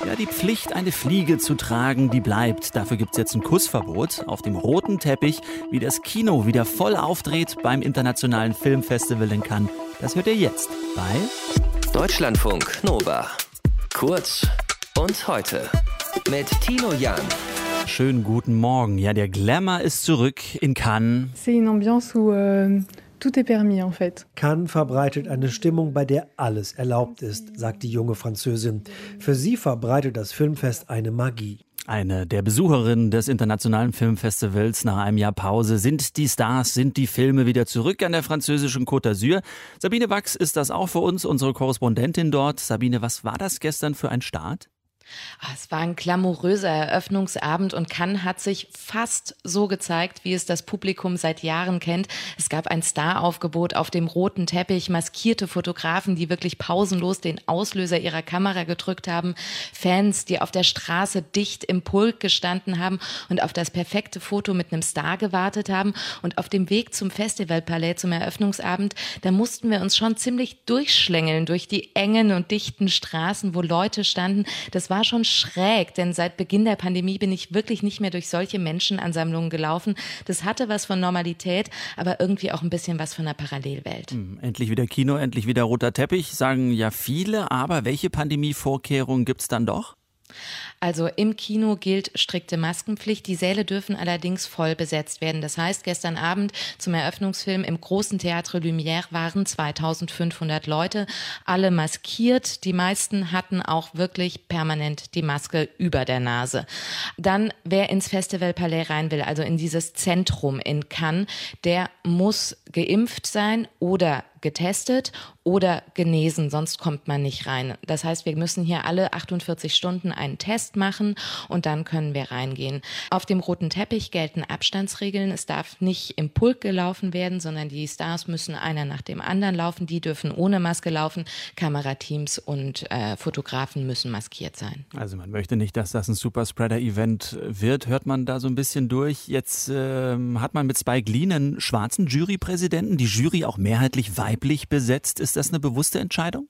Ja, die Pflicht, eine Fliege zu tragen, die bleibt. Dafür gibt es jetzt ein Kussverbot auf dem roten Teppich, wie das Kino wieder voll aufdreht beim Internationalen Filmfestival in Cannes. Das hört ihr jetzt bei Deutschlandfunk Nova. Kurz und heute mit Tino Jan. Schönen guten Morgen. Ja, der Glamour ist zurück in Cannes. C'est une ambiance où euh, tout est permis en fait. Cannes verbreitet eine Stimmung, bei der alles erlaubt ist, sagt die junge Französin. Für sie verbreitet das Filmfest eine Magie. Eine der Besucherinnen des Internationalen Filmfestivals nach einem Jahr Pause. Sind die Stars, sind die Filme wieder zurück an der französischen Côte d'Azur? Sabine Wachs ist das auch für uns, unsere Korrespondentin dort. Sabine, was war das gestern für ein Start? Ah, es war ein glamouröser Eröffnungsabend und Cannes hat sich fast so gezeigt, wie es das Publikum seit Jahren kennt. Es gab ein Staraufgebot auf dem roten Teppich, maskierte Fotografen, die wirklich pausenlos den Auslöser ihrer Kamera gedrückt haben, Fans, die auf der Straße dicht im Pulk gestanden haben und auf das perfekte Foto mit einem Star gewartet haben. Und auf dem Weg zum Festivalpalais zum Eröffnungsabend, da mussten wir uns schon ziemlich durchschlängeln durch die engen und dichten Straßen, wo Leute standen. Das war schon schräg, denn seit Beginn der Pandemie bin ich wirklich nicht mehr durch solche Menschenansammlungen gelaufen. Das hatte was von Normalität, aber irgendwie auch ein bisschen was von einer Parallelwelt. Hm, endlich wieder Kino, endlich wieder roter Teppich, sagen ja viele, aber welche Pandemievorkehrungen gibt es dann doch? Also im Kino gilt strikte Maskenpflicht. Die Säle dürfen allerdings voll besetzt werden. Das heißt, gestern Abend zum Eröffnungsfilm im großen Theatre Lumière waren 2500 Leute, alle maskiert. Die meisten hatten auch wirklich permanent die Maske über der Nase. Dann, wer ins Festival Palais rein will, also in dieses Zentrum in Cannes, der muss geimpft sein oder getestet oder genesen, sonst kommt man nicht rein. Das heißt, wir müssen hier alle 48 Stunden einen Test machen und dann können wir reingehen. Auf dem roten Teppich gelten Abstandsregeln. Es darf nicht im Pulk gelaufen werden, sondern die Stars müssen einer nach dem anderen laufen. Die dürfen ohne Maske laufen. Kamerateams und äh, Fotografen müssen maskiert sein. Also man möchte nicht, dass das ein Superspreader-Event wird, hört man da so ein bisschen durch. Jetzt äh, hat man mit Spike Lee einen schwarzen Jurypräsidenten, die Jury auch mehrheitlich weiblich besetzt. Ist das eine bewusste Entscheidung?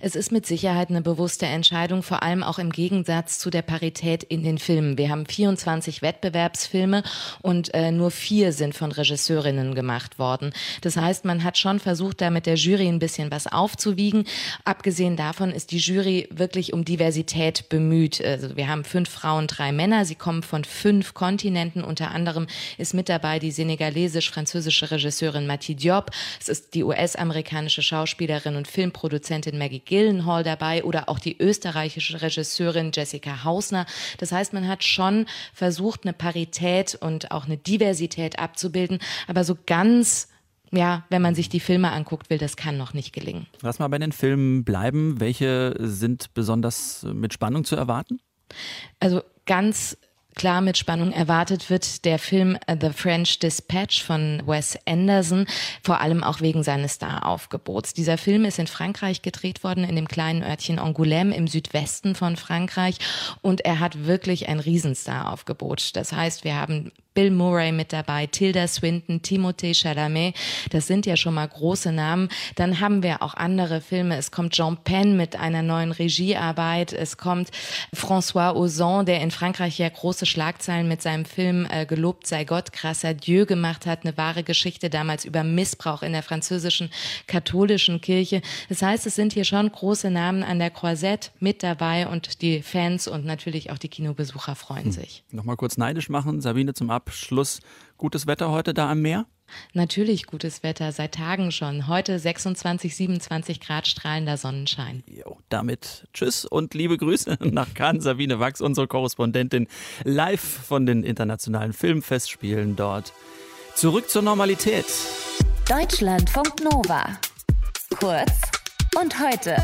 Es ist mit Sicherheit eine bewusste Entscheidung, vor allem auch im Gegensatz zu der Parität in den Filmen. Wir haben 24 Wettbewerbsfilme und äh, nur vier sind von Regisseurinnen gemacht worden. Das heißt, man hat schon versucht, da mit der Jury ein bisschen was aufzuwiegen. Abgesehen davon ist die Jury wirklich um Diversität bemüht. Also wir haben fünf Frauen, drei Männer. Sie kommen von fünf Kontinenten. Unter anderem ist mit dabei die senegalesisch-französische Regisseurin Mati Diop. Es ist die US-amerikanische Schauspielerin und Filmproduzentin Produzentin Maggie Gillenhall dabei oder auch die österreichische Regisseurin Jessica Hausner. Das heißt, man hat schon versucht, eine Parität und auch eine Diversität abzubilden, aber so ganz ja, wenn man sich die Filme anguckt, will das kann noch nicht gelingen. Lass mal bei den Filmen bleiben. Welche sind besonders mit Spannung zu erwarten? Also ganz klar mit Spannung erwartet wird der Film The French Dispatch von Wes Anderson, vor allem auch wegen seines Staraufgebots. Dieser Film ist in Frankreich gedreht worden, in dem kleinen Örtchen Angoulême im Südwesten von Frankreich und er hat wirklich ein Riesenstar-Aufgebot. Das heißt, wir haben Bill Murray mit dabei, Tilda Swinton, Timothée Chalamet. Das sind ja schon mal große Namen. Dann haben wir auch andere Filme. Es kommt Jean Penn mit einer neuen Regiearbeit. Es kommt François Ozon, der in Frankreich ja große Schlagzeilen mit seinem Film äh, Gelobt sei Gott, à Dieu gemacht hat. Eine wahre Geschichte damals über Missbrauch in der französischen katholischen Kirche. Das heißt, es sind hier schon große Namen an der Croisette mit dabei und die Fans und natürlich auch die Kinobesucher freuen hm. sich. Nochmal kurz neidisch machen, Sabine zum Ab Abschluss. Gutes Wetter heute da am Meer? Natürlich gutes Wetter, seit Tagen schon. Heute 26, 27 Grad strahlender Sonnenschein. Jo, damit tschüss und liebe Grüße nach Cannes. Sabine Wachs, unsere Korrespondentin, live von den internationalen Filmfestspielen dort. Zurück zur Normalität. Deutschlandfunk Nova. Kurz und heute.